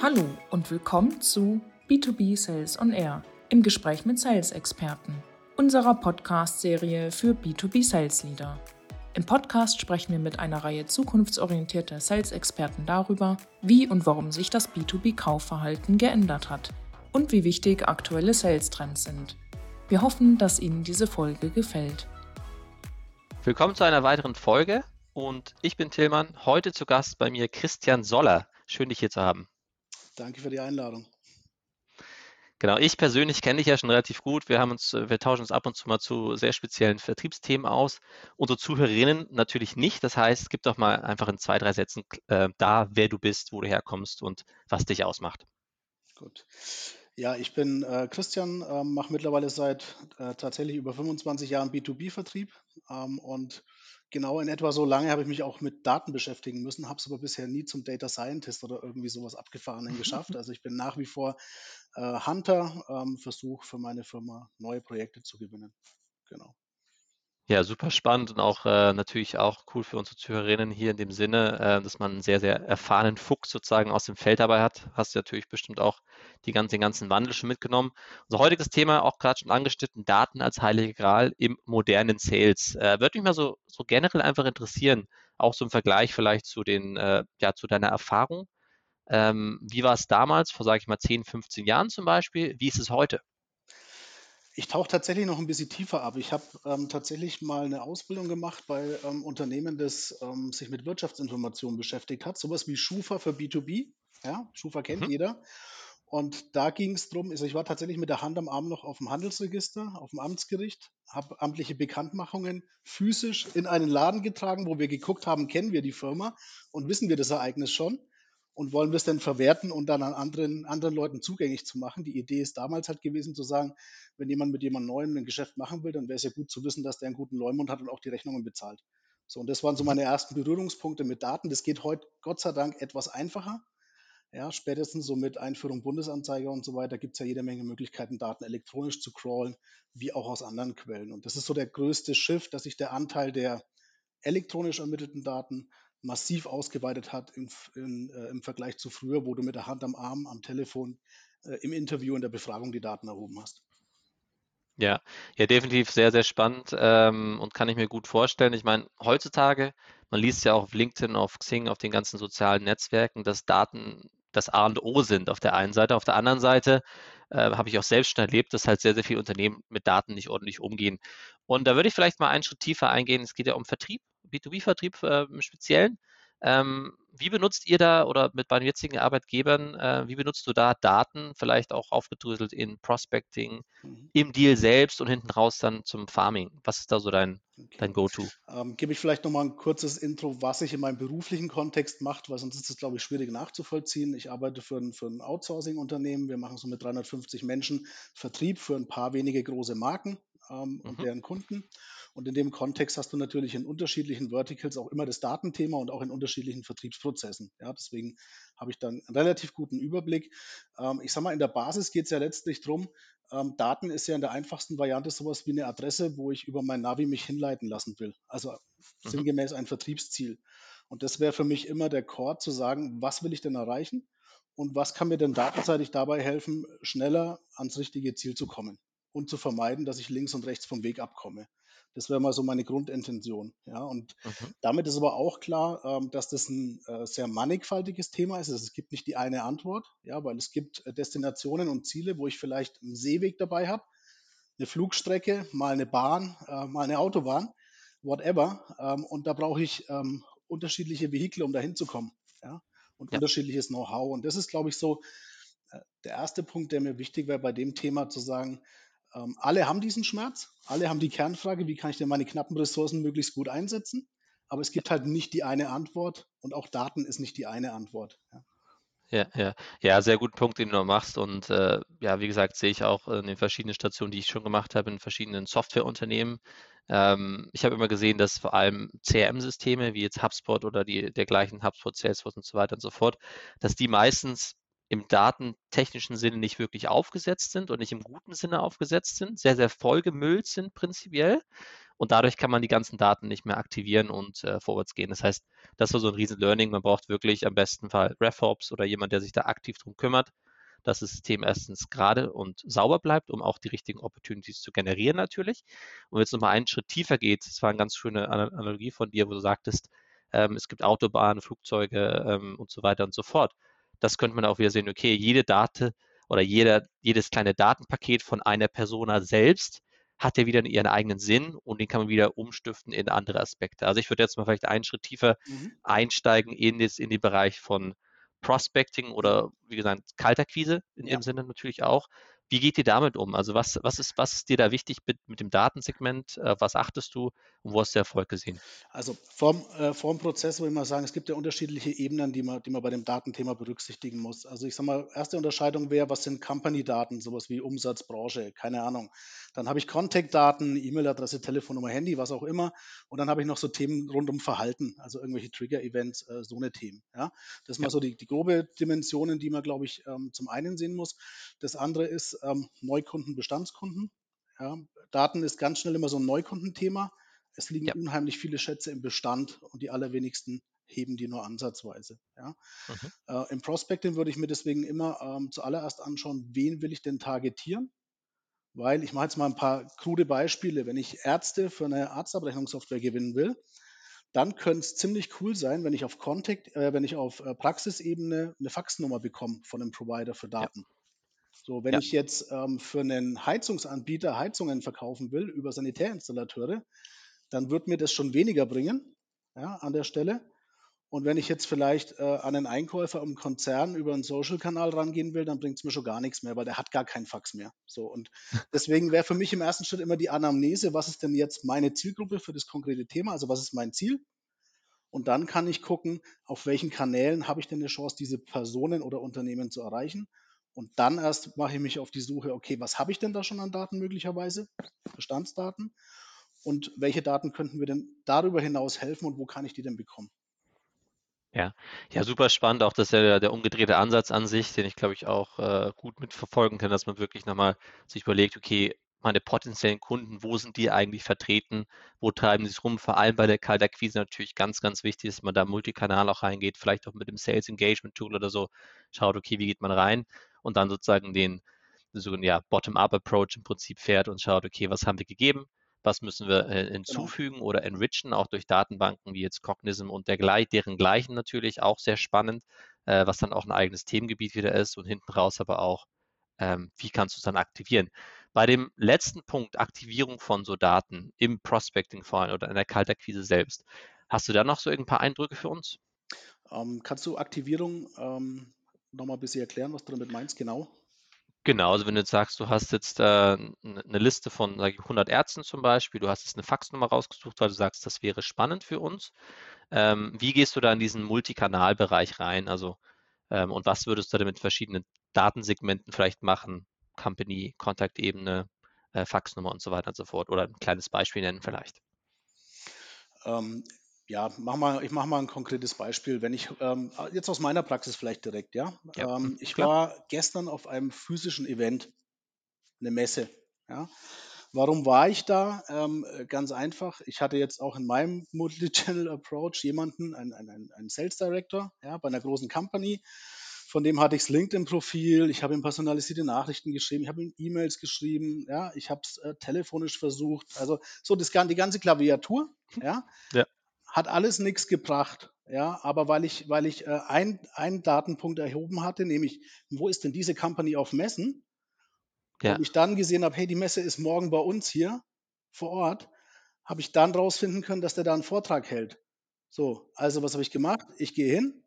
Hallo und willkommen zu B2B Sales on Air im Gespräch mit Sales-Experten, unserer Podcast-Serie für B2B Sales Leader. Im Podcast sprechen wir mit einer Reihe zukunftsorientierter Sales-Experten darüber, wie und warum sich das B2B-Kaufverhalten geändert hat und wie wichtig aktuelle Sales-Trends sind. Wir hoffen, dass Ihnen diese Folge gefällt. Willkommen zu einer weiteren Folge und ich bin Tillmann. Heute zu Gast bei mir Christian Soller. Schön, dich hier zu haben. Danke für die Einladung. Genau, ich persönlich kenne dich ja schon relativ gut. Wir haben uns, äh, wir tauschen uns ab und zu mal zu sehr speziellen Vertriebsthemen aus. Unsere Zuhörerinnen natürlich nicht. Das heißt, gib doch mal einfach in zwei, drei Sätzen äh, da, wer du bist, wo du herkommst und was dich ausmacht. Gut. Ja, ich bin äh, Christian, äh, mache mittlerweile seit äh, tatsächlich über 25 Jahren B2B-Vertrieb ähm, und genau in etwa so lange habe ich mich auch mit Daten beschäftigen müssen, habe es aber bisher nie zum Data Scientist oder irgendwie sowas Abgefahrenen geschafft. Also ich bin nach wie vor äh, Hunter, ähm, versuche für meine Firma neue Projekte zu gewinnen. Genau. Ja, super spannend und auch äh, natürlich auch cool für unsere Zuhörerinnen hier in dem Sinne, äh, dass man einen sehr, sehr erfahrenen Fuchs sozusagen aus dem Feld dabei hat. Hast du natürlich bestimmt auch die ganzen, den ganzen Wandel schon mitgenommen. Unser heutiges Thema, auch gerade schon angeschnitten, Daten als heilige Gral im modernen Sales. Äh, Würde mich mal so, so generell einfach interessieren, auch so im Vergleich vielleicht zu den, äh, ja, zu deiner Erfahrung. Ähm, wie war es damals, vor, sage ich mal, 10, 15 Jahren zum Beispiel? Wie ist es heute? Ich tauche tatsächlich noch ein bisschen tiefer ab. Ich habe ähm, tatsächlich mal eine Ausbildung gemacht bei ähm, Unternehmen, das ähm, sich mit Wirtschaftsinformationen beschäftigt hat. Sowas wie Schufa für B2B. Ja, Schufa kennt mhm. jeder. Und da ging es darum, also ich war tatsächlich mit der Hand am Arm noch auf dem Handelsregister, auf dem Amtsgericht, habe amtliche Bekanntmachungen physisch in einen Laden getragen, wo wir geguckt haben, kennen wir die Firma und wissen wir das Ereignis schon und wollen wir es denn verwerten und dann an anderen, anderen Leuten zugänglich zu machen. Die Idee ist damals halt gewesen zu sagen, wenn jemand mit jemand Neuem ein Geschäft machen will, dann wäre es ja gut zu wissen, dass der einen guten Leumund hat und auch die Rechnungen bezahlt. So, und das waren so meine ersten Berührungspunkte mit Daten. Das geht heute Gott sei Dank etwas einfacher. Ja, spätestens so mit Einführung Bundesanzeiger und so weiter gibt es ja jede Menge Möglichkeiten, Daten elektronisch zu crawlen, wie auch aus anderen Quellen. Und das ist so der größte Shift, dass sich der Anteil der elektronisch ermittelten Daten massiv ausgeweitet hat im, in, äh, im Vergleich zu früher, wo du mit der Hand am Arm, am Telefon, äh, im Interview, in der Befragung die Daten erhoben hast. Ja, ja, definitiv sehr, sehr spannend ähm, und kann ich mir gut vorstellen. Ich meine, heutzutage, man liest ja auch auf LinkedIn, auf Xing, auf den ganzen sozialen Netzwerken, dass Daten das A und O sind auf der einen Seite. Auf der anderen Seite äh, habe ich auch selbst schon erlebt, dass halt sehr, sehr viele Unternehmen mit Daten nicht ordentlich umgehen. Und da würde ich vielleicht mal einen Schritt tiefer eingehen. Es geht ja um Vertrieb B2B-Vertrieb äh, im Speziellen. Ähm, wie benutzt ihr da oder mit deinen jetzigen Arbeitgebern, äh, wie benutzt du da Daten, vielleicht auch aufgedröselt in Prospecting, mhm. im Deal selbst und hinten raus dann zum Farming? Was ist da so dein, okay. dein Go-To? Ähm, Gebe ich vielleicht nochmal ein kurzes Intro, was ich in meinem beruflichen Kontext mache, weil sonst ist es, glaube ich, schwierig nachzuvollziehen. Ich arbeite für ein, für ein Outsourcing-Unternehmen. Wir machen so mit 350 Menschen Vertrieb für ein paar wenige große Marken ähm, und mhm. deren Kunden. Und in dem Kontext hast du natürlich in unterschiedlichen Verticals auch immer das Datenthema und auch in unterschiedlichen Vertriebsprozessen. Ja, deswegen habe ich dann einen relativ guten Überblick. Ähm, ich sage mal, in der Basis geht es ja letztlich darum, ähm, Daten ist ja in der einfachsten Variante sowas wie eine Adresse, wo ich über mein Navi mich hinleiten lassen will. Also mhm. sinngemäß ein Vertriebsziel. Und das wäre für mich immer der Core zu sagen, was will ich denn erreichen und was kann mir denn datenseitig dabei helfen, schneller ans richtige Ziel zu kommen und zu vermeiden, dass ich links und rechts vom Weg abkomme. Das wäre mal so meine Grundintention. Ja, und mhm. damit ist aber auch klar, ähm, dass das ein äh, sehr mannigfaltiges Thema ist. Also es gibt nicht die eine Antwort, ja, weil es gibt äh, Destinationen und Ziele, wo ich vielleicht einen Seeweg dabei habe, eine Flugstrecke, mal eine Bahn, äh, mal eine Autobahn, whatever. Ähm, und da brauche ich ähm, unterschiedliche Vehikel, um da hinzukommen. Ja, und ja. unterschiedliches Know-how. Und das ist, glaube ich, so äh, der erste Punkt, der mir wichtig wäre, bei dem Thema zu sagen, ähm, alle haben diesen Schmerz, alle haben die Kernfrage, wie kann ich denn meine knappen Ressourcen möglichst gut einsetzen? Aber es gibt halt nicht die eine Antwort und auch Daten ist nicht die eine Antwort. Ja. Ja, ja, ja, sehr guten Punkt, den du noch machst. Und äh, ja, wie gesagt, sehe ich auch in den verschiedenen Stationen, die ich schon gemacht habe, in verschiedenen Softwareunternehmen. Ähm, ich habe immer gesehen, dass vor allem CRM-Systeme wie jetzt HubSpot oder die dergleichen HubSpot, Salesforce und so weiter und so fort, dass die meistens im datentechnischen Sinne nicht wirklich aufgesetzt sind und nicht im guten Sinne aufgesetzt sind, sehr, sehr vollgemüllt sind prinzipiell. Und dadurch kann man die ganzen Daten nicht mehr aktivieren und äh, vorwärts gehen. Das heißt, das war so ein riesen Learning. Man braucht wirklich am besten Fall RevOps oder jemand, der sich da aktiv drum kümmert, dass das System erstens gerade und sauber bleibt, um auch die richtigen Opportunities zu generieren natürlich. Und wenn es nochmal einen Schritt tiefer geht, das war eine ganz schöne Analogie von dir, wo du sagtest, ähm, es gibt Autobahnen, Flugzeuge ähm, und so weiter und so fort das könnte man auch wieder sehen, okay, jede Date oder jeder, jedes kleine Datenpaket von einer Persona selbst hat ja wieder ihren eigenen Sinn und den kann man wieder umstiften in andere Aspekte. Also ich würde jetzt mal vielleicht einen Schritt tiefer mhm. einsteigen in, das, in den Bereich von Prospecting oder wie gesagt Kaltakquise in ja. dem Sinne natürlich auch. Wie geht ihr damit um? Also was, was, ist, was ist dir da wichtig mit, mit dem Datensegment? Äh, was achtest du und wo hast du Erfolg gesehen? Also vom, äh, vom Prozess würde ich mal sagen, es gibt ja unterschiedliche Ebenen, die man, die man bei dem Datenthema berücksichtigen muss. Also ich sage mal, erste Unterscheidung wäre, was sind Company-Daten, sowas wie Umsatz, Branche, keine Ahnung. Dann habe ich Contact-Daten, E-Mail-Adresse, Telefonnummer, Handy, was auch immer. Und dann habe ich noch so Themen rund um Verhalten, also irgendwelche Trigger-Events, äh, so eine Themen. Ja? Das sind ja. mal so die, die grobe Dimensionen, die man, glaube ich, ähm, zum einen sehen muss. Das andere ist, ähm, Neukunden, Bestandskunden. Ja, Daten ist ganz schnell immer so ein Neukundenthema. Es liegen ja. unheimlich viele Schätze im Bestand und die allerwenigsten heben die nur ansatzweise. Ja. Mhm. Äh, Im Prospecting würde ich mir deswegen immer ähm, zuallererst anschauen, wen will ich denn targetieren? Weil ich mache jetzt mal ein paar krude Beispiele. Wenn ich Ärzte für eine Arztabrechnungssoftware gewinnen will, dann könnte es ziemlich cool sein, wenn ich auf Contact, äh, wenn ich auf äh, Praxisebene eine Faxnummer bekomme von einem Provider für Daten. Ja. So, wenn ja. ich jetzt ähm, für einen Heizungsanbieter Heizungen verkaufen will über Sanitärinstallateure, dann wird mir das schon weniger bringen ja, an der Stelle. Und wenn ich jetzt vielleicht äh, an einen Einkäufer im Konzern über einen Social-Kanal rangehen will, dann bringt es mir schon gar nichts mehr, weil der hat gar keinen Fax mehr. So, und deswegen wäre für mich im ersten Schritt immer die Anamnese, was ist denn jetzt meine Zielgruppe für das konkrete Thema? Also was ist mein Ziel? Und dann kann ich gucken, auf welchen Kanälen habe ich denn eine Chance, diese Personen oder Unternehmen zu erreichen und dann erst mache ich mich auf die Suche, okay, was habe ich denn da schon an Daten möglicherweise? Bestandsdaten. Und welche Daten könnten mir denn darüber hinaus helfen und wo kann ich die denn bekommen? Ja, ja, super spannend. Auch das ist ja der umgedrehte Ansatz an sich, den ich glaube ich auch äh, gut mitverfolgen kann, dass man wirklich nochmal sich überlegt, okay, meine potenziellen Kunden, wo sind die eigentlich vertreten, wo treiben sie es rum, vor allem bei der Kaltakquise natürlich ganz, ganz wichtig, dass man da Multikanal auch reingeht, vielleicht auch mit dem Sales Engagement Tool oder so, schaut, okay, wie geht man rein und dann sozusagen den so ja, Bottom-up-Approach im Prinzip fährt und schaut, okay, was haben wir gegeben, was müssen wir äh, genau. hinzufügen genau. oder enrichen, auch durch Datenbanken wie jetzt Cognism und der, deren gleichen natürlich auch sehr spannend, äh, was dann auch ein eigenes Themengebiet wieder ist und hinten raus aber auch, ähm, wie kannst du es dann aktivieren. Bei dem letzten Punkt, Aktivierung von so Daten im Prospecting vor allem oder in der Kaltakquise selbst, hast du da noch so ein paar Eindrücke für uns? Ähm, kannst du Aktivierung ähm, nochmal ein bisschen erklären, was du damit meinst, genau? Genau, also wenn du jetzt sagst, du hast jetzt äh, eine Liste von sag ich, 100 Ärzten zum Beispiel, du hast jetzt eine Faxnummer rausgesucht, weil du sagst, das wäre spannend für uns. Ähm, wie gehst du da in diesen Multikanalbereich rein? Also ähm, und was würdest du da mit verschiedenen Datensegmenten vielleicht machen? Company, Kontaktebene, äh, Faxnummer und so weiter und so fort. Oder ein kleines Beispiel nennen vielleicht. Ähm, ja, mach mal, ich mache mal ein konkretes Beispiel. Wenn ich ähm, jetzt aus meiner Praxis vielleicht direkt, ja. ja ähm, ich klar. war gestern auf einem physischen Event, eine Messe. Ja. Warum war ich da? Ähm, ganz einfach. Ich hatte jetzt auch in meinem Multi-Channel Approach jemanden, einen, einen, einen Sales Director, ja, bei einer großen Company. Von dem hatte ich das LinkedIn-Profil, ich habe ihm personalisierte Nachrichten geschrieben, ich habe ihm E-Mails geschrieben, ja, ich habe es äh, telefonisch versucht. Also so das, die ganze Klaviatur, ja. ja hat alles nichts gebracht. Ja, aber weil ich, weil ich äh, ein, einen Datenpunkt erhoben hatte, nämlich, wo ist denn diese Company auf Messen? Ja. Und ich dann gesehen habe, hey, die Messe ist morgen bei uns hier vor Ort, habe ich dann rausfinden können, dass der da einen Vortrag hält. So, also was habe ich gemacht? Ich gehe hin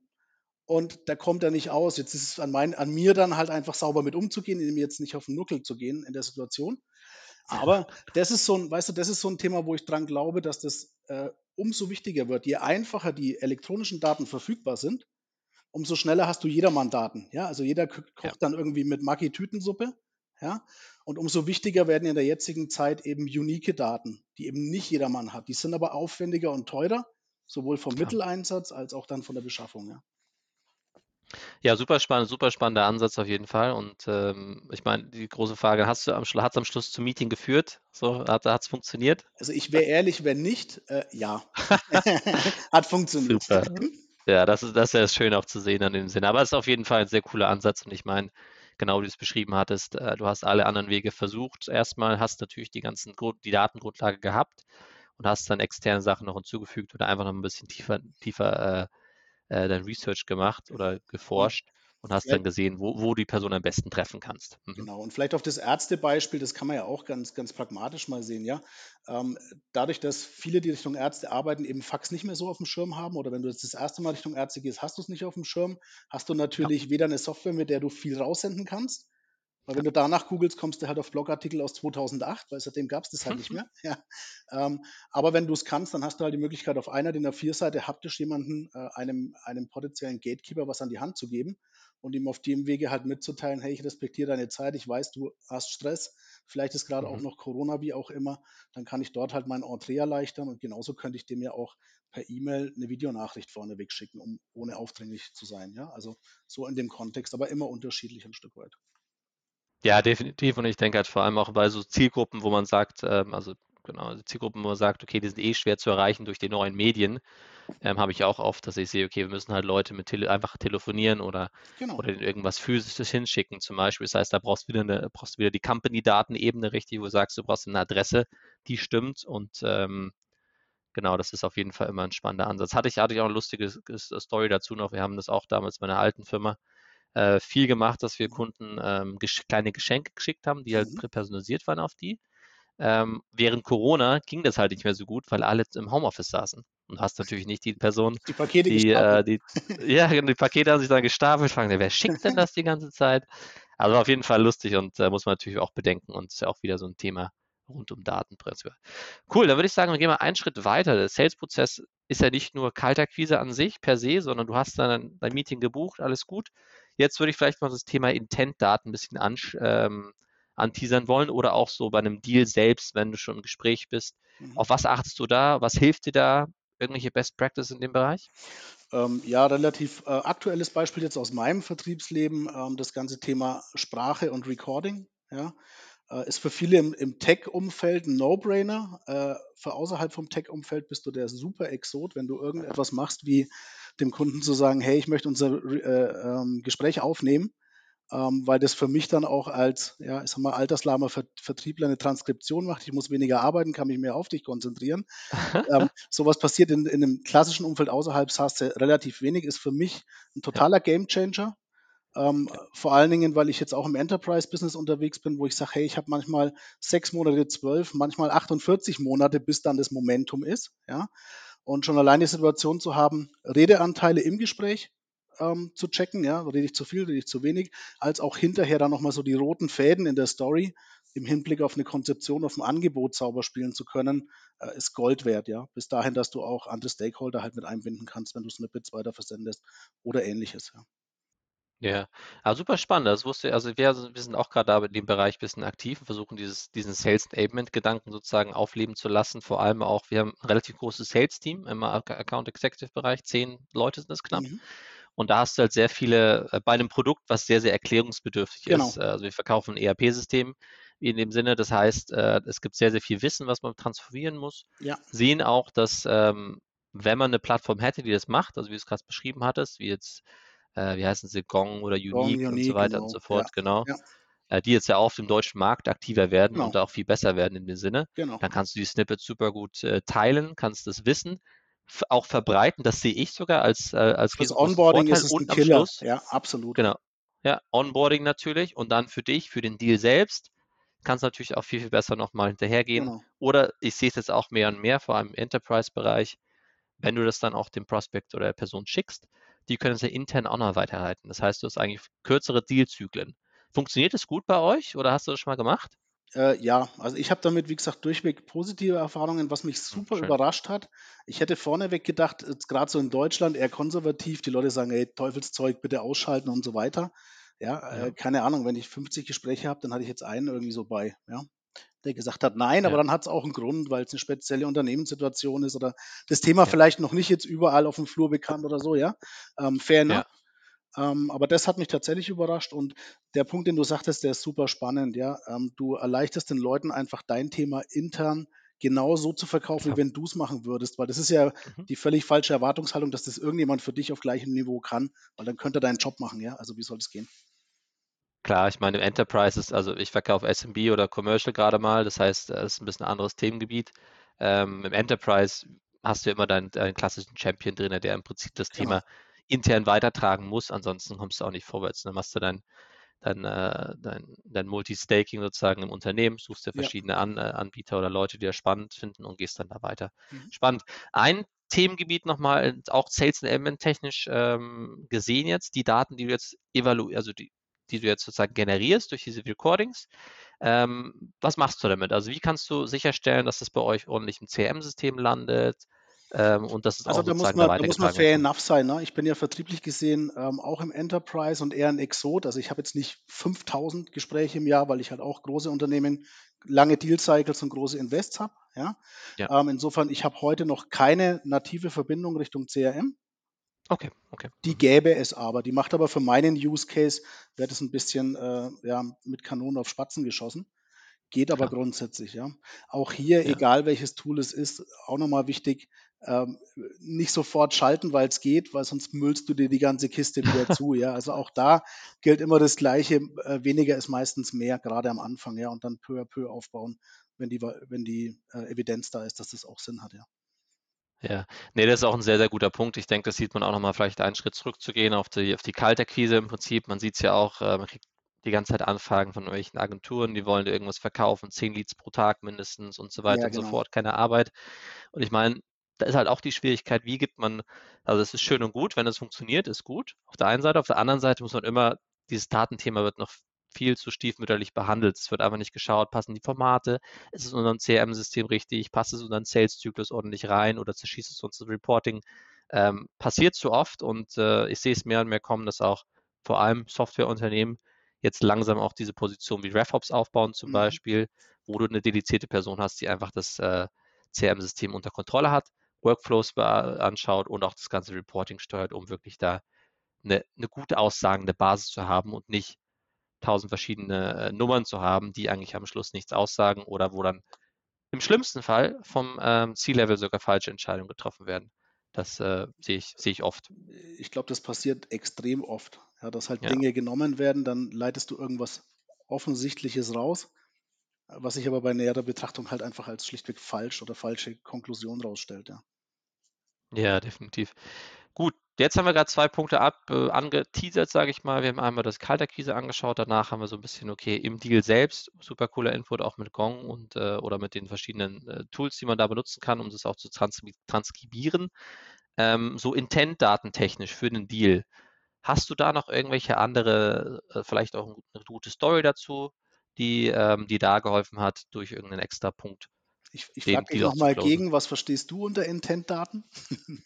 und da kommt er nicht aus. Jetzt ist es an, mein, an mir dann halt einfach sauber mit umzugehen, indem jetzt nicht auf den Nuckel zu gehen in der Situation. Aber das ist so ein, weißt du, das ist so ein Thema, wo ich dran glaube, dass das äh, umso wichtiger wird. Je einfacher die elektronischen Daten verfügbar sind, umso schneller hast du jedermann Daten. Ja, also jeder kocht ja. dann irgendwie mit Maggi Tütensuppe. Ja, und umso wichtiger werden in der jetzigen Zeit eben unique Daten, die eben nicht jedermann hat. Die sind aber aufwendiger und teurer, sowohl vom Mitteleinsatz als auch dann von der Beschaffung. Ja. Ja, super spannend, super spannender Ansatz auf jeden Fall. Und ähm, ich meine, die große Frage, hast du am, hat's am Schluss zum Meeting geführt? So, hat es funktioniert? Also ich wäre ehrlich, wenn nicht, äh, ja. Hat funktioniert. Super. Ja, das ist, das ist ja schön auch zu sehen an dem Sinne. Aber es ist auf jeden Fall ein sehr cooler Ansatz und ich meine, genau wie du es beschrieben hattest, äh, du hast alle anderen Wege versucht. Erstmal hast natürlich die ganzen die Datengrundlage gehabt und hast dann externe Sachen noch hinzugefügt oder einfach noch ein bisschen tiefer, tiefer äh, äh, dein Research gemacht oder geforscht und hast Ja. dann gesehen, wo, wo die Person am besten treffen kannst. Mhm. Genau, und vielleicht auf das Ärztebeispiel, das kann man ja auch ganz, ganz pragmatisch mal sehen, ja. Ähm, dadurch, dass viele, die Richtung Ärzte arbeiten, eben Fax nicht mehr so auf dem Schirm haben, oder wenn du jetzt das erste Mal Richtung Ärzte gehst, hast du es nicht auf dem Schirm, hast du natürlich weder eine Software, mit der du viel raussenden kannst, weil wenn du danach googelst, kommst du halt auf Blogartikel aus 2008, weil seitdem gab es das halt nicht mehr. Ja. Ähm, aber wenn du es kannst, dann hast du halt die Möglichkeit, auf einer DIN A4-Seite haptisch jemanden, äh, einem, einem potenziellen Gatekeeper was an die Hand zu geben und ihm auf dem Wege halt mitzuteilen, hey, ich respektiere deine Zeit, ich weiß, du hast Stress, vielleicht ist gerade auch Mhm. noch Corona, wie auch immer, dann kann ich dort halt mein Entree erleichtern und genauso könnte ich dem ja auch per E-Mail eine Videonachricht vorneweg schicken, um ohne aufdringlich zu sein. Ja, also so in dem Kontext, aber immer unterschiedlich ein Stück weit. Ja, definitiv. Und ich denke halt vor allem auch bei so Zielgruppen, wo man sagt, ähm, also genau, also Zielgruppen, wo man sagt, okay, die sind eh schwer zu erreichen durch die neuen Medien, ähm, habe ich auch oft, dass ich sehe, okay, wir müssen halt Leute mit tele einfach telefonieren oder, Genau. oder irgendwas Physisches hinschicken zum Beispiel. Das heißt, da brauchst du wieder, eine, brauchst du wieder die Company-Datenebene richtig, wo du sagst, du brauchst eine Adresse, die stimmt und ähm, genau, das ist auf jeden Fall immer ein spannender Ansatz. Hatte ich, hatte ich auch eine lustige Story dazu noch. Wir haben das auch damals bei einer alten Firma äh, viel gemacht, dass wir Kunden ähm, gesch kleine Geschenke geschickt haben, die halt Mhm. personalisiert waren auf die. Ähm, während Corona ging das halt nicht mehr so gut, weil alle im Homeoffice saßen. Und hast natürlich nicht die Person, Die Pakete die, äh, die, ja, die Pakete haben sich dann gestapelt, fragen, wer schickt denn das die ganze Zeit? Also auf jeden Fall lustig und äh, muss man natürlich auch bedenken und ist ja auch wieder so ein Thema rund um Datenprinzip. Cool, dann würde ich sagen, wir gehen mal einen Schritt weiter. Der Sales-Prozess ist ja nicht nur Kaltakquise an sich per se, sondern du hast dann dein Meeting gebucht, alles gut. Jetzt würde ich vielleicht mal das Thema Intent-Daten ein bisschen ansch ähm, anteasern wollen oder auch so bei einem Deal selbst, wenn du schon im Gespräch bist. Mhm. Auf was achtest du da? Was hilft dir da? Irgendwelche Best Practice in dem Bereich? Ähm, ja, relativ äh, aktuelles Beispiel jetzt aus meinem Vertriebsleben, ähm, das ganze Thema Sprache und Recording. Ja, äh, ist für viele im, im Tech-Umfeld ein No-Brainer. Äh, für außerhalb vom Tech-Umfeld bist du der super Exot, wenn du irgendetwas machst, wie dem Kunden zu sagen, hey, ich möchte unser äh, ähm, Gespräch aufnehmen, ähm, weil das für mich dann auch als, ja, ich sag mal, alterslahmer Ver Vertriebler eine Transkription macht. Ich muss weniger arbeiten, kann mich mehr auf dich konzentrieren. ähm, sowas passiert in, in einem klassischen Umfeld außerhalb SaaS relativ wenig, ist für mich ein totaler Gamechanger. Ähm, Vor allen Dingen, weil ich jetzt auch im Enterprise-Business unterwegs bin, wo ich sage, hey, ich habe manchmal sechs Monate, zwölf, manchmal 48 Monate, bis dann das Momentum ist. Ja? Und schon allein die Situation zu haben, Redeanteile im Gespräch ähm, zu checken, ja, rede ich zu viel, rede ich zu wenig, als auch hinterher dann nochmal so die roten Fäden in der Story im Hinblick auf eine Konzeption, auf ein Angebot sauber spielen zu können, äh, ist Gold wert, ja. Bis dahin, dass du auch andere Stakeholder halt mit einbinden kannst, wenn du Snippets weiter versendest oder ähnliches, ja. Ja, aber super spannend. Das wusste, also wir, wir sind auch gerade da in dem Bereich ein bisschen aktiv und versuchen dieses, diesen Sales Enablement-Gedanken sozusagen aufleben zu lassen. Vor allem auch, wir haben ein relativ großes Sales-Team im Ac- Account Executive-Bereich, zehn Leute sind es knapp. Mhm. Und da hast du halt sehr viele äh, bei einem Produkt, was sehr, sehr erklärungsbedürftig Genau. ist. Also wir verkaufen ein ERP-System in dem Sinne. Das heißt, äh, es gibt sehr, sehr viel Wissen, was man transferieren muss. Ja. Sehen auch, dass ähm, wenn man eine Plattform hätte, die das macht, also wie du es gerade beschrieben hattest, wie jetzt, äh, wie heißen sie, Gong oder Gong, Unique und so Unique, weiter genau. und so Ja, fort, genau, ja, äh, die jetzt ja auch auf dem deutschen Markt aktiver werden Genau. und da auch viel besser werden in dem Sinne, genau. dann kannst du die Snippets super gut äh, teilen, kannst das Wissen auch verbreiten. Das sehe ich sogar als, äh, als Fürs Onboarding Vorteil. ist es ein Und Killer. Schluss, Ja, absolut. genau, ja, Onboarding natürlich und dann für dich, für den Deal selbst, kannst du natürlich auch viel, viel besser nochmal hinterhergehen. Genau. Oder ich sehe es jetzt auch mehr und mehr, vor allem im Enterprise-Bereich, wenn du das dann auch dem Prospect oder der Person schickst, die können es ja intern auch noch weiterleiten. Das heißt, du hast eigentlich kürzere Dealzyklen. Funktioniert das gut bei euch oder hast du das schon mal gemacht? Äh, ja, also ich habe damit, wie gesagt, durchweg positive Erfahrungen, was mich Hm, super schön. überrascht hat. Ich hätte vorneweg gedacht, gerade so in Deutschland eher konservativ, die Leute sagen, ey, Teufelszeug, bitte ausschalten und so weiter. Ja, Ja. äh, keine Ahnung, wenn ich 50 Gespräche habe, dann hatte ich jetzt einen irgendwie so bei, ja, der gesagt hat, nein, aber Ja. dann hat es auch einen Grund, weil es eine spezielle Unternehmenssituation ist oder das Thema Ja. vielleicht noch nicht jetzt überall auf dem Flur bekannt oder so, ja. Ähm, fair enough. Ja. Ähm, aber das hat mich tatsächlich überrascht und der Punkt, den du sagtest, der ist super spannend. Ja, ähm, du erleichterst den Leuten einfach dein Thema intern genau so zu verkaufen, wie wenn du es machen würdest, weil das ist ja Mhm. die völlig falsche Erwartungshaltung, dass das irgendjemand für dich auf gleichem Niveau kann, weil dann könnte er deinen Job machen. Ja, also wie soll das gehen? Klar, ich meine, im Enterprise ist, also ich verkaufe SMB oder Commercial gerade mal, das heißt, es ist ein bisschen ein anderes Themengebiet. Ähm, Im Enterprise hast du immer deinen, deinen klassischen Champion drin, der im Prinzip das Genau. Thema intern weitertragen muss, ansonsten kommst du auch nicht vorwärts. Dann machst du dein, dein, äh, dein, dein Multi-Staking sozusagen im Unternehmen, suchst dir Ja. verschiedene An äh, Anbieter oder Leute, die das spannend finden und gehst dann da weiter. Mhm. Spannend. Ein Themengebiet nochmal, auch Sales Element technisch ähm, gesehen jetzt, die Daten, die du jetzt evaluierst, also die, die du jetzt sozusagen generierst durch diese Recordings. Ähm, was machst du damit? Also wie kannst du sicherstellen, dass das bei euch ordentlich im CRM-System landet ähm, und dass es Also auch da muss man, da muss man fair enough sein. Ne? Ich bin ja vertrieblich gesehen ähm, auch im Enterprise und eher ein Exot. Also ich habe jetzt nicht 5000 Gespräche im Jahr, weil ich halt auch große Unternehmen, lange Deal-Cycles und große Invests habe. Ja? Ja. Ähm, insofern, ich habe heute noch keine native Verbindung Richtung CRM. Okay, okay. Die gäbe es aber. Die macht aber für meinen Use Case, wäre das ein bisschen äh, ja, mit Kanonen auf Spatzen geschossen. Geht aber Klar. grundsätzlich, ja. Auch hier, Ja. egal welches Tool es ist, auch nochmal wichtig, ähm, nicht sofort schalten, weil es geht, weil sonst müllst du dir die ganze Kiste wieder zu, ja. Also auch da gilt immer das Gleiche, äh, weniger ist meistens mehr, gerade am Anfang, ja, und dann peu à peu aufbauen, wenn die, wenn die äh, Evidenz da ist, dass das auch Sinn hat, ja. Ja, nee, das ist auch ein sehr, sehr guter Punkt. Ich denke, das sieht man auch nochmal vielleicht einen Schritt zurückzugehen auf die, auf die Kaltakquise im Prinzip. Man sieht es ja auch, äh, man kriegt die ganze Zeit Anfragen von irgendwelchen Agenturen, die wollen irgendwas verkaufen, zehn Leads pro Tag mindestens und so weiter Ja, und so genau. fort, keine Arbeit. Und ich meine, da ist halt auch die Schwierigkeit, wie gibt man, also es ist schön und gut, wenn es funktioniert, ist gut. Auf der einen Seite, auf der anderen Seite muss man immer, dieses Datenthema wird noch viel zu stiefmütterlich behandelt. Es wird einfach nicht geschaut, passen die Formate, ist es in unserem CRM-System richtig, passt es in unseren Sales-Zyklus ordentlich rein oder zerschießt es uns das Reporting. Ähm, passiert zu oft und äh, ich sehe es mehr und mehr kommen, dass auch vor allem Softwareunternehmen jetzt langsam auch diese Position wie RevOps aufbauen zum Mhm. Beispiel, wo du eine dedizierte Person hast, die einfach das äh, CRM-System unter Kontrolle hat, Workflows anschaut und auch das ganze Reporting steuert, um wirklich da eine, eine gute aussagende Basis zu haben und nicht tausend verschiedene äh, Nummern zu haben, die eigentlich am Schluss nichts aussagen oder wo dann im schlimmsten Fall vom ähm, C-Level sogar falsche Entscheidungen getroffen werden. Das äh, sehe ich, sehe ich oft. Ich glaube, das passiert extrem oft, ja, dass halt Ja. Dinge genommen werden, dann leitest du irgendwas Offensichtliches raus, was sich aber bei näherer Betrachtung halt einfach als schlichtweg falsch oder falsche Konklusion rausstellt, ja. Ja, definitiv. Gut, jetzt haben wir gerade zwei Punkte ab, äh, angeteasert, sage ich mal. Wir haben einmal das Kaltakquise angeschaut, danach haben wir so ein bisschen, okay, im Deal selbst, super cooler Input auch mit Gong und äh, oder mit den verschiedenen äh, Tools, die man da benutzen kann, um das auch zu transkri transkribieren. Ähm, so Intent-datentechnisch für den Deal. Hast du da noch irgendwelche andere, äh, vielleicht auch eine gute Story dazu, die, ähm, die da geholfen hat durch irgendeinen extra Punkt? Ich, ich frage dich nochmal gegen, was verstehst du unter Intent-Daten?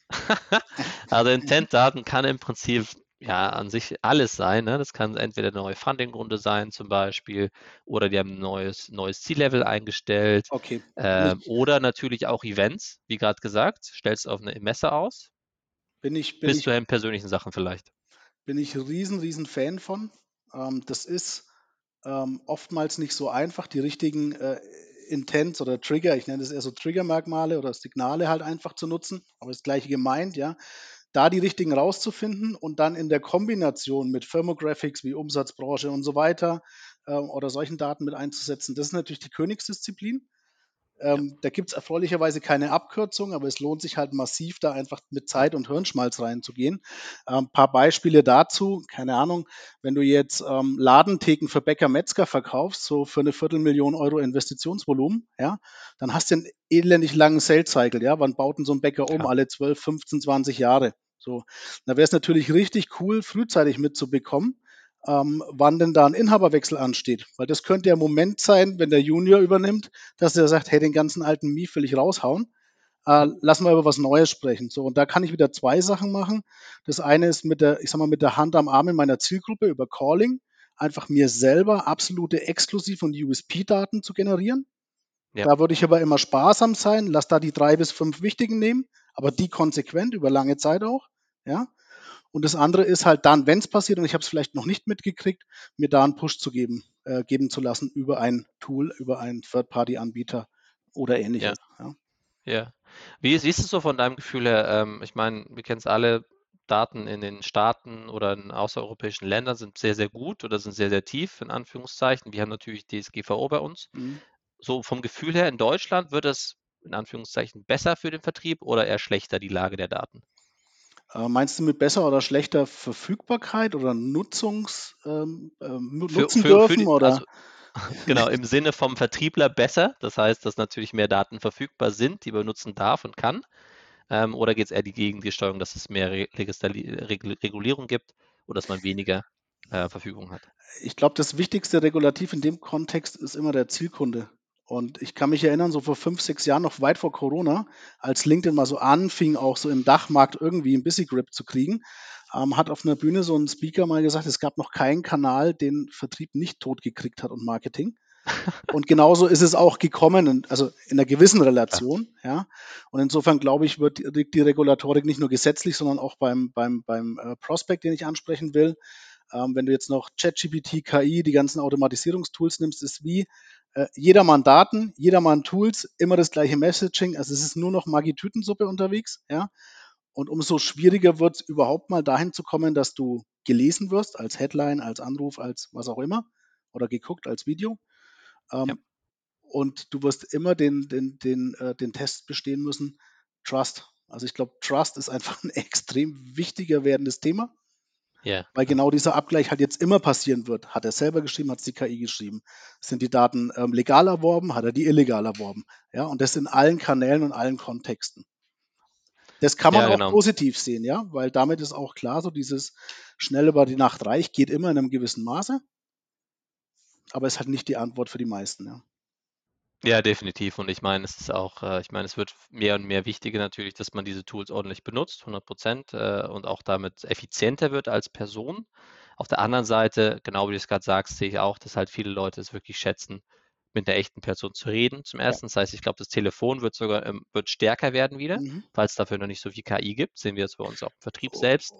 Also Intent-Daten kann im Prinzip ja an sich alles sein. Ne? Das kann entweder eine neue Funding-Runde sein zum Beispiel oder die haben ein neues, neues Ziellevel eingestellt Okay. ähm, oder natürlich auch Events, wie gerade gesagt. Stellst du auf eine Messe aus, Bin ich, bin bis ich, zu den persönlichen Sachen vielleicht. bin ich riesen, riesen Fan von. Ähm, das ist ähm, oftmals nicht so einfach, die richtigen äh, Intents oder Trigger, ich nenne das eher so Triggermerkmale oder Signale halt einfach zu nutzen, aber das gleiche gemeint, ja. Da die richtigen rauszufinden und dann in der Kombination mit Firmographics wie Umsatzbranche und so weiter ähm, oder solchen Daten mit einzusetzen, das ist natürlich die Königsdisziplin. Ähm, Da gibt es erfreulicherweise keine Abkürzung, aber es lohnt sich halt massiv, da einfach mit Zeit und Hirnschmalz reinzugehen. Ein ähm, paar Beispiele dazu, keine Ahnung, wenn du jetzt ähm, Ladentheken für Bäcker Metzger verkaufst, so für eine Viertelmillion Euro Investitionsvolumen, ja, dann hast du einen elendig langen Sales Cycle, ja. Wann baut denn so ein Bäcker um? Klar. Alle 12, 15, 20 Jahre. So, da wäre es natürlich richtig cool, frühzeitig mitzubekommen, ähm, wann denn da ein Inhaberwechsel ansteht. Weil das könnte der Moment sein, wenn der Junior übernimmt, dass der sagt, hey, den ganzen alten Mief will ich raushauen. Äh, lassen wir über was Neues sprechen. So, und da kann ich wieder zwei Sachen machen. Das eine ist mit der, ich sag mal, mit der Hand am Arm in meiner Zielgruppe über Calling, einfach mir selber absolute Exklusiv- und USP-Daten zu generieren. Ja. Da würde ich aber immer sparsam sein, lass da die drei bis fünf wichtigen nehmen, aber die konsequent über lange Zeit auch. Ja. Und das andere ist halt dann, wenn es passiert und ich habe es vielleicht noch nicht mitgekriegt, mir da einen Push zu geben, äh, geben zu lassen über ein Tool, über einen Third-Party-Anbieter oder ähnliches. Ja. ja. ja. Wie siehst du so von deinem Gefühl her? Ähm, ich meine, wir kennen es alle, Daten in den Staaten oder in außereuropäischen Ländern sind sehr, sehr gut oder sind sehr, sehr tief, in Anführungszeichen. Wir haben natürlich DSGVO bei uns. Mhm. So vom Gefühl her in Deutschland wird es in Anführungszeichen besser für den Vertrieb oder eher schlechter die Lage der Daten? Äh, meinst du mit besser oder schlechter Verfügbarkeit oder Nutzungs, ähm, äh, nutzen für, für, für die, oder? Also, genau, im Sinne vom Vertriebler besser. Das heißt, dass natürlich mehr Daten verfügbar sind, die man nutzen darf und kann. Ähm, oder geht es eher die Gegensteuerung, dass es mehr Re Regulierung gibt oder dass man weniger äh, Verfügung hat? Ich glaube, das wichtigste Regulativ in dem Kontext ist immer der Zielkunde. Und ich kann mich erinnern, so vor fünf, sechs Jahren, noch weit vor Corona, als LinkedIn mal so anfing, auch so im Dachmarkt irgendwie ein bisschen Grip zu kriegen, ähm, hat auf einer Bühne so ein Speaker mal gesagt, es gab noch keinen Kanal, den Vertrieb nicht totgekriegt hat und Marketing. Und genauso ist es auch gekommen, also in einer gewissen Relation. Ja. Und insofern glaube ich, wird die Regulatorik nicht nur gesetzlich, sondern auch beim, beim, beim äh, Prospect, den ich ansprechen will. Ähm, wenn du jetzt noch ChatGPT, KI, die ganzen Automatisierungstools nimmst, ist wie äh, jedermann Daten, jedermann Tools, immer das gleiche Messaging. Also es ist nur noch Maggi-Tütensuppe unterwegs, ja. Und umso schwieriger wird es überhaupt mal dahin zu kommen, dass du gelesen wirst als Headline, als Anruf, als was auch immer oder geguckt als Video. Ähm, ja. Und du wirst immer den, den, den, äh, den Test bestehen müssen. Trust. Also ich glaube, Trust ist einfach ein extrem wichtiger werdendes Thema. Ja. Weil genau dieser Abgleich halt jetzt immer passieren wird. Hat er selber geschrieben, hat es die KI geschrieben? Sind die Daten ähm, legal erworben, hat er die illegal erworben? Ja, und das in allen Kanälen und allen Kontexten. Das kann man ja, genau. auch positiv sehen, ja, weil damit ist auch klar, so dieses schnell über die Nacht reich geht immer in einem gewissen Maße aber es hat nicht die Antwort für die meisten. Ja. Ja, definitiv. Und ich meine, es ist auch, äh, ich meine, es wird mehr und mehr wichtiger natürlich, dass man diese Tools ordentlich benutzt, 100 Prozent, äh, und auch damit effizienter wird als Person. Auf der anderen Seite, genau wie du es gerade sagst, sehe ich auch, dass halt viele Leute es wirklich schätzen, mit einer echten Person zu reden. Zum ersten, das heißt, ich glaube, das Telefon wird sogar ähm, wird stärker werden wieder, mhm. es dafür noch nicht so viel KI gibt. Sehen wir jetzt bei uns auch im Vertrieb selbst.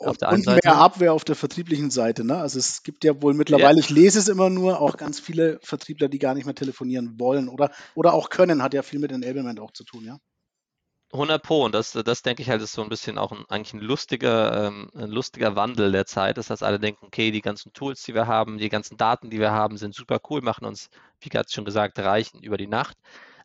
Auf und, der und Seite. mehr Abwehr auf der vertrieblichen Seite. Ne? Also es gibt ja wohl mittlerweile, ja. ich lese es immer nur, auch ganz viele Vertriebler, die gar nicht mehr telefonieren wollen oder, oder auch können, hat ja viel mit Enablement auch zu tun, ja. 100 Pro und das, das denke ich halt ist so ein bisschen auch ein, eigentlich ein lustiger, ähm, ein lustiger Wandel der Zeit, dass das alle denken, okay, die ganzen Tools, die wir haben, die ganzen Daten, die wir haben, sind super cool, machen uns, wie gerade schon gesagt, reichen über die Nacht.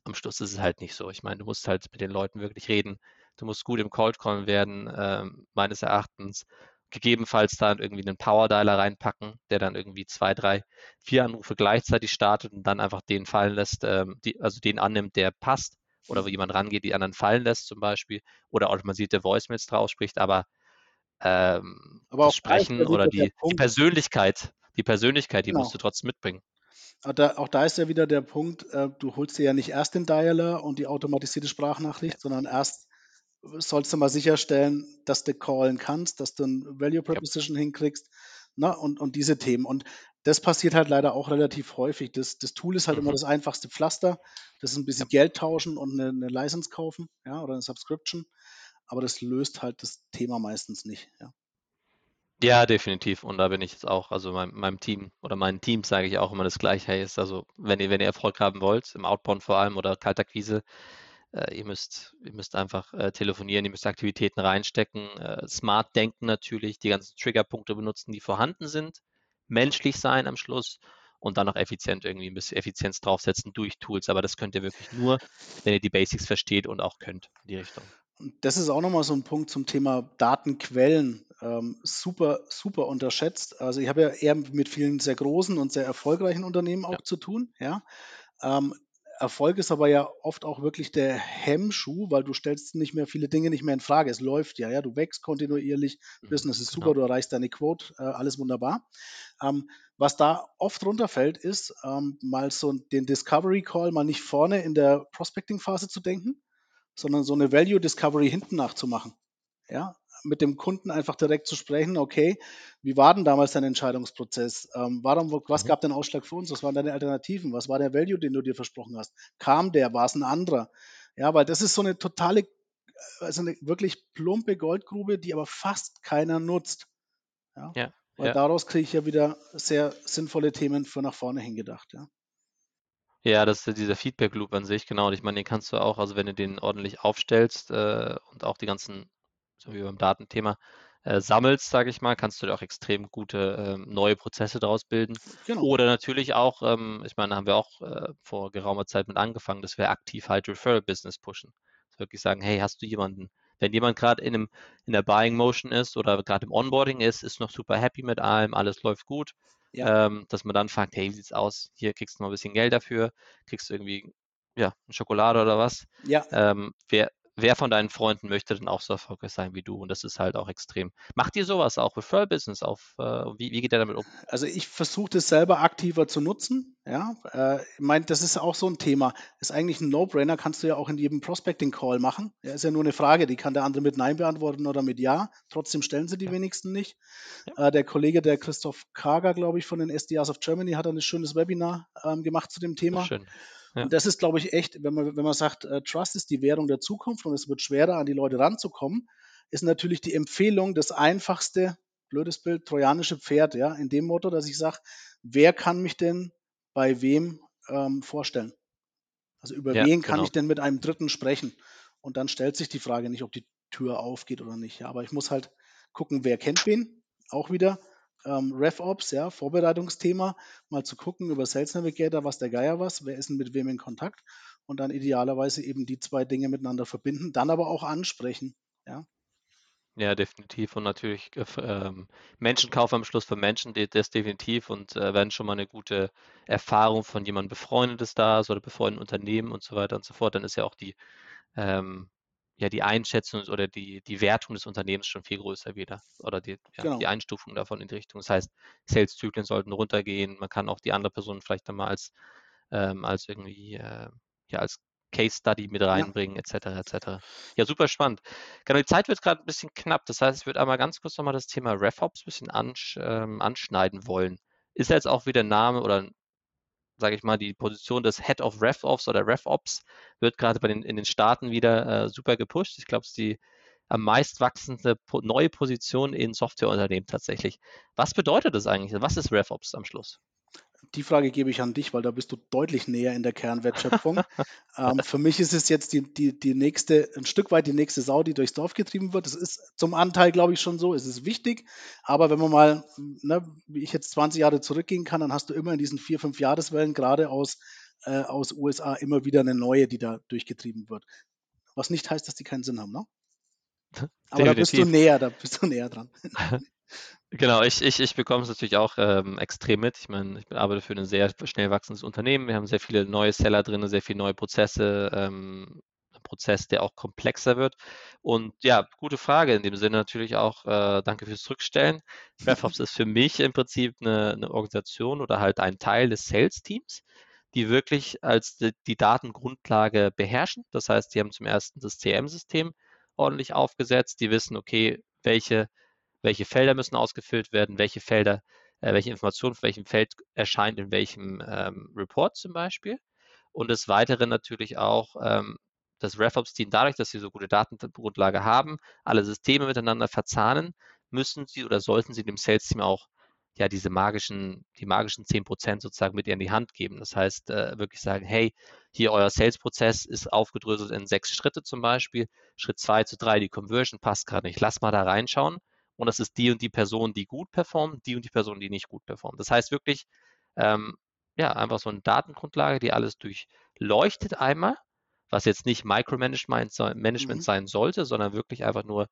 Am Schluss ist es halt nicht so. Ich meine, du musst halt mit den Leuten wirklich reden. Du musst gut im Cold Call werden, äh, meines Erachtens. Gegebenenfalls da irgendwie einen Power Dialer reinpacken, der dann irgendwie zwei, drei, vier Anrufe gleichzeitig startet und dann einfach den fallen lässt, ähm, die, also den annimmt, der passt oder wo jemand rangeht, die anderen fallen lässt zum Beispiel oder automatisierte Voicemails draus spricht, aber, ähm, aber das Sprechen oder die, die, Persönlichkeit, die Persönlichkeit, die genau. musst du trotzdem mitbringen. Da, auch da ist ja wieder der Punkt, äh, du holst dir ja nicht erst den Dialer und die automatisierte Sprachnachricht, sondern erst sollst du mal sicherstellen, dass du callen kannst, dass du ein Value Proposition ja. hinkriegst ne? und, und diese Themen. Und das passiert halt leider auch relativ häufig. Das, das Tool ist halt mhm. immer das einfachste Pflaster. Das ist ein bisschen ja. Geld tauschen und eine, eine, License kaufen, ja, oder eine Subscription. Aber das löst halt das Thema meistens nicht, ja. Ja, definitiv. Und da bin ich jetzt auch, also meinem, meinem Team oder meinen Teams sage ich auch immer das Gleiche. Hey, ist also, wenn ihr, wenn ihr Erfolg haben wollt, im Outbound vor allem oder Kaltakquise, äh, ihr müsst, ihr müsst einfach äh, telefonieren, ihr müsst Aktivitäten reinstecken, äh, smart denken natürlich, die ganzen Triggerpunkte benutzen, die vorhanden sind menschlich sein am Schluss und dann noch effizient irgendwie ein bisschen Effizienz draufsetzen durch Tools. Aber das könnt ihr wirklich nur, wenn ihr die Basics versteht und auch könnt in die Richtung. Das ist auch nochmal so ein Punkt zum Thema Datenquellen. Ähm, super, super unterschätzt. Also ich habe ja eher mit vielen sehr großen und sehr erfolgreichen Unternehmen auch ja. zu tun. Ja. Ähm, Erfolg ist aber ja oft auch wirklich der Hemmschuh, weil du stellst nicht mehr viele Dinge nicht mehr in Frage. Es läuft ja, ja, du wächst kontinuierlich, mhm, Business ist genau. super, du erreichst deine Quote, äh, alles wunderbar. Ähm, was da oft runterfällt, ist ähm, mal so den Discovery Call mal nicht vorne in der Prospecting Phase zu denken, sondern so eine Value Discovery hinten nachzumachen. Ja, mit dem Kunden einfach direkt zu sprechen, okay, wie war denn damals dein Entscheidungsprozess? Ähm, warum, was mhm. gab den Ausschlag für uns? Was waren deine Alternativen? Was war der Value, den du dir versprochen hast? Kam der? War es ein anderer? Ja, weil das ist so eine totale also eine wirklich plumpe Goldgrube, die aber fast keiner nutzt. Ja? Ja, Weil ja. daraus kriege ich ja wieder sehr sinnvolle Themen für nach vorne hingedacht. Ja. Ja, das ist dieser Feedback Loop an sich, genau. Und ich meine, den kannst du auch, also wenn du den ordentlich aufstellst äh, und auch die ganzen, so wie beim Datenthema, äh, sammelst, sage ich mal, kannst du da auch extrem gute ähm, neue Prozesse daraus bilden. Genau. Oder natürlich auch, ähm, ich meine, da haben wir auch äh, vor geraumer Zeit mit angefangen, dass wir aktiv halt Referral-Business pushen. Dass wir wirklich sagen, hey, hast du jemanden, wenn jemand gerade in, einem, in der Buying Motion ist oder gerade im Onboarding ist, ist noch super happy mit allem, alles läuft gut, Ja. ähm, dass man dann fragt, hey, wie sieht's aus? Hier kriegst du mal ein bisschen Geld dafür, kriegst du irgendwie, ja, eine Schokolade oder was. Ja, Ähm, wer, wer von deinen Freunden möchte denn auch so erfolgreich sein wie du? Und das ist halt auch extrem. Macht ihr sowas auch, Referral-Business auf? Äh, wie, wie geht ihr damit um? also ich versuche das selber aktiver zu nutzen. Ja, äh, ich meine, das ist auch so ein Thema. Ist eigentlich ein No-Brainer, kannst du ja auch in jedem Prospecting-Call machen. Ja, ist ja nur eine Frage, die kann der andere mit Nein beantworten oder mit Ja. Trotzdem stellen sie die Ja. wenigsten nicht. Äh, der Kollege, der Christoph Kager, glaube ich, von den SDRs of Germany, hat ein schönes Webinar ähm, gemacht zu dem Thema. schön. Ja. Und das ist, glaube ich, echt, wenn man, wenn man sagt, äh, Trust ist die Währung der Zukunft und es wird schwerer, an die Leute ranzukommen, ist natürlich die Empfehlung das einfachste, blödes Bild, trojanische Pferd, ja, in dem Motto, dass ich sage, wer kann mich denn bei wem ähm, vorstellen? Also über Ja, wen kann genau. ich denn mit einem Dritten sprechen? Und dann stellt sich die Frage nicht, ob die Tür aufgeht oder nicht. Ja, aber ich muss halt gucken, wer kennt wen. Auch wieder ähm, RevOps, ja, Vorbereitungsthema, mal zu gucken über Sales Navigator, was der Geier was, wer ist denn mit wem in Kontakt und dann idealerweise eben die zwei Dinge miteinander verbinden, dann aber auch ansprechen. Ja, Ja, definitiv. Und natürlich äh, ähm, Menschenkauf am Schluss für Menschen, das definitiv. Und äh, wenn schon mal eine gute Erfahrung von jemandem Befreundetes da ist oder befreundeten Unternehmen und so weiter und so fort, dann ist ja auch die, ähm, ja, die Einschätzung oder die, die Wertung des Unternehmens schon viel größer wieder. Oder die, ja, die genau. Einstufung davon in die Richtung. Das heißt, Sales-Zyklen sollten runtergehen. Man kann auch die andere Person vielleicht dann mal als, ähm, als irgendwie, äh, ja, als Case Study mit Ja, reinbringen, etc., etc. Ja, super spannend. Genau, die Zeit wird gerade ein bisschen knapp. Das heißt, ich würde einmal ganz kurz nochmal das Thema RevOps ein bisschen ansch ähm, anschneiden wollen. Ist jetzt auch wieder ein Name oder, sage ich mal, die Position des Head of RevOps oder RevOps wird gerade bei den, in den Staaten wieder äh, super gepusht. Ich glaube, es ist die am meist wachsende neue Position in Softwareunternehmen tatsächlich. Was bedeutet das eigentlich? Was ist RevOps am Schluss? Die Frage gebe ich an dich, weil da bist du deutlich näher in der Kernwertschöpfung. ähm, für mich ist es jetzt die, die, die nächste, ein Stück weit die nächste Sau, die durchs Dorf getrieben wird. Das ist zum Anteil, glaube ich, schon so. Es ist wichtig. Aber wenn man mal, ne, wie ich jetzt 20 Jahre zurückgehen kann, dann hast du immer in diesen vier, fünf Jahreswellen, gerade aus, äh, aus USA, immer wieder eine neue, die da durchgetrieben wird. Was nicht heißt, dass die keinen Sinn haben, ne? Aber da bist du Definitiv. näher, da bist du näher dran. Genau, ich, ich, ich bekomme es natürlich auch ähm, extrem mit. Ich meine, ich arbeite für ein sehr schnell wachsendes Unternehmen. Wir haben sehr viele neue Seller drin, sehr viele neue Prozesse, ähm, ein Prozess, der auch komplexer wird. Und ja, gute Frage in dem Sinne natürlich auch, äh, danke fürs Zurückstellen. RevOps ist für mich im Prinzip eine, eine Organisation oder halt ein Teil des Sales-Teams, die wirklich als die, die Datengrundlage beherrschen. Das heißt, die haben zum ersten das CRM-System ordentlich aufgesetzt. Die wissen, okay, welche welche Felder müssen ausgefüllt werden, welche Felder, äh, welche Information für welchem Feld erscheint in welchem ähm, Report zum Beispiel. Und des Weiteren natürlich auch ähm, das RevOps-Team, dadurch, dass sie so gute Datengrundlage haben, alle Systeme miteinander verzahnen, müssen sie oder sollten sie dem Sales-Team auch ja diese magischen, die magischen 10% sozusagen mit in die Hand geben. Das heißt, äh, wirklich sagen, hey, hier euer Sales-Prozess ist aufgedröselt in sechs Schritte zum Beispiel. Schritt zwei zu drei, die Conversion passt gerade nicht. Lass mal da reinschauen und das ist die und die Person, die gut performt, die und die Person, die nicht gut performt. Das heißt wirklich, ähm, ja, einfach so eine Datengrundlage, die alles durchleuchtet einmal, was jetzt nicht Micromanagement Management Mhm. sein sollte, sondern wirklich einfach nur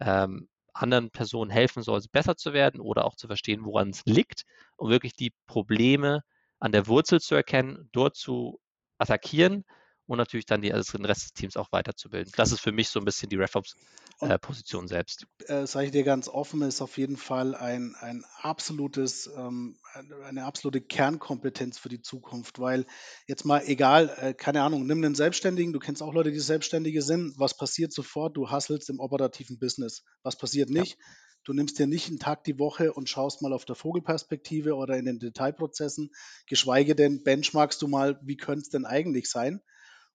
ähm, anderen Personen helfen soll, besser zu werden oder auch zu verstehen, woran es liegt, um wirklich die Probleme an der Wurzel zu erkennen, dort zu attackieren und natürlich dann die, also den Rest des Teams auch weiterzubilden. Das ist für mich so ein bisschen die RevOps-Position selbst. äh, sage ich dir ganz offen, ist auf jeden Fall ein, ein absolutes, ähm, eine absolute Kernkompetenz für die Zukunft, weil jetzt mal egal, äh, keine Ahnung, nimm einen Selbstständigen, du kennst auch Leute, die Selbstständige sind, was passiert sofort? Du hasselst im operativen Business. Was passiert Ja. nicht? Du nimmst dir nicht einen Tag die Woche und schaust mal auf der Vogelperspektive oder in den Detailprozessen, geschweige denn benchmarkst du mal, wie könnte es denn eigentlich sein?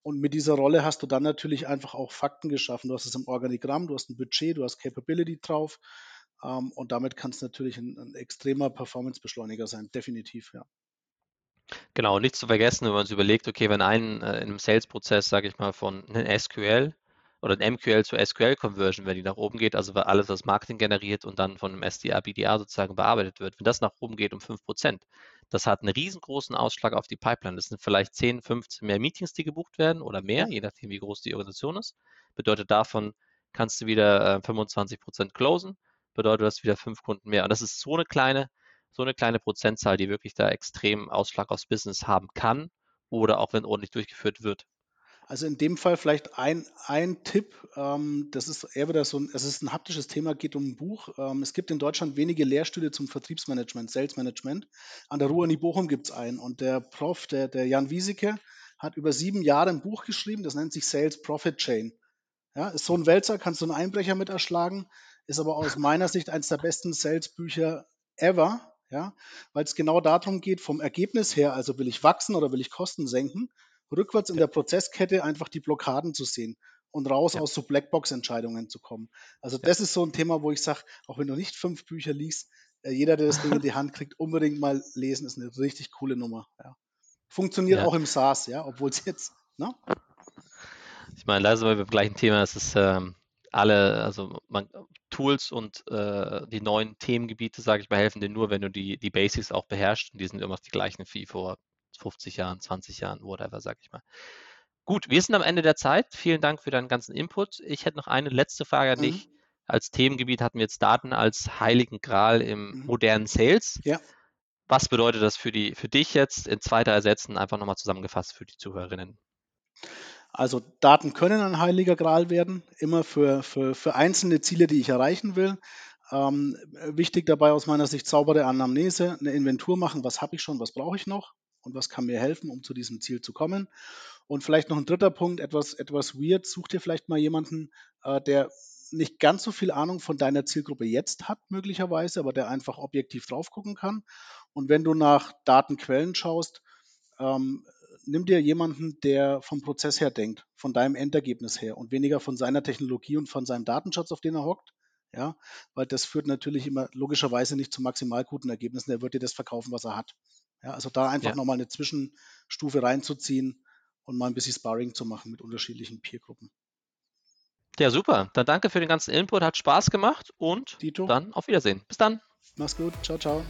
Und mit dieser Rolle hast du dann natürlich einfach auch Fakten geschaffen. Du hast es im Organigramm, du hast ein Budget, du hast Capability drauf. Ähm, und damit kann es natürlich ein, ein extremer Performance-Beschleuniger sein, definitiv, ja. Genau, nicht zu vergessen, wenn man sich überlegt, okay, wenn ein äh, in einem Sales-Prozess, sage ich mal, von einem SQL oder ein MQL zu SQL-Conversion, wenn die nach oben geht, also alles, was Marketing generiert und dann von einem SDA, BDA sozusagen bearbeitet wird, wenn das nach oben geht um 5%, das hat einen riesengroßen Ausschlag auf die Pipeline. Das sind vielleicht 10, 15 mehr Meetings, die gebucht werden oder mehr, je nachdem, wie groß die Organisation ist. Bedeutet davon kannst du wieder äh, 25% closen, bedeutet das wieder fünf Kunden mehr. Und das ist so eine kleine, so eine kleine Prozentzahl, die wirklich da extrem Ausschlag aufs Business haben kann oder auch wenn ordentlich durchgeführt wird. Also in dem Fall vielleicht ein, ein Tipp, ähm, das ist eher wieder so ein, es ist ein haptisches Thema, geht um ein Buch. Ähm, es gibt in Deutschland wenige Lehrstühle zum Vertriebsmanagement, Sales Management. An der Ruhr-Uni Bochum gibt es einen und der Prof, der, der Jan Wieseke, hat über sieben Jahre ein Buch geschrieben, das nennt sich Sales Profit Chain. Ja, ist so ein Wälzer, kannst du einen Einbrecher mit erschlagen, ist aber aus meiner Sicht eines der besten Sales-Bücher ever, ja, weil es genau darum geht, vom Ergebnis her, also will ich wachsen oder will ich Kosten senken, rückwärts in der Prozesskette einfach die Blockaden zu sehen und raus ja. aus so Blackbox-Entscheidungen zu kommen. Also ja. das ist so ein Thema, wo ich sage, auch wenn du nicht fünf Bücher liest, äh, jeder, der das Ding in die Hand kriegt, unbedingt mal lesen, ist eine richtig coole Nummer. Ja. Funktioniert auch im SaaS, ja, obwohl es jetzt, ne? Ich meine, da sind wir beim gleichen Thema, es ist ähm, alle, also man, Tools und äh, die neuen Themengebiete, sage ich mal, helfen dir nur, wenn du die, die Basics auch beherrschst. Und die sind immer noch die gleichen wie vor 50 Jahren, 20 Jahren, whatever, sag ich mal. Gut, wir sind am Ende der Zeit. Vielen Dank für deinen ganzen Input. Ich hätte noch eine letzte Frage an mhm. dich. Als Themengebiet hatten wir jetzt Daten als heiligen Gral im mhm. modernen Sales. Ja. Was bedeutet das für, die, für dich jetzt in zweiter Ersetzen? Einfach nochmal zusammengefasst für die Zuhörerinnen. Also Daten können ein heiliger Gral werden, immer für, für, für einzelne Ziele, die ich erreichen will. Ähm, wichtig dabei aus meiner Sicht saubere Anamnese, eine Inventur machen, was habe ich schon, was brauche ich noch und was kann mir helfen, um zu diesem Ziel zu kommen. Und vielleicht noch ein dritter Punkt, etwas, etwas weird, such dir vielleicht mal jemanden, äh, der nicht ganz so viel Ahnung von deiner Zielgruppe jetzt hat, möglicherweise, aber der einfach objektiv drauf gucken kann. Und wenn du nach Datenquellen schaust, ähm, nimm dir jemanden, der vom Prozess her denkt, von deinem Endergebnis her und weniger von seiner Technologie und von seinem Datenschatz, auf den er hockt. Ja, weil das führt natürlich immer logischerweise nicht zu maximal guten Ergebnissen. Er wird dir das verkaufen, was er hat. Ja, also da einfach ja. nochmal eine Zwischenstufe reinzuziehen und mal ein bisschen Sparring zu machen mit unterschiedlichen Peergruppen. Ja, super. Dann danke für den ganzen Input. Hat Spaß gemacht und Dito. dann auf Wiedersehen. Bis dann. Mach's gut. Ciao, ciao.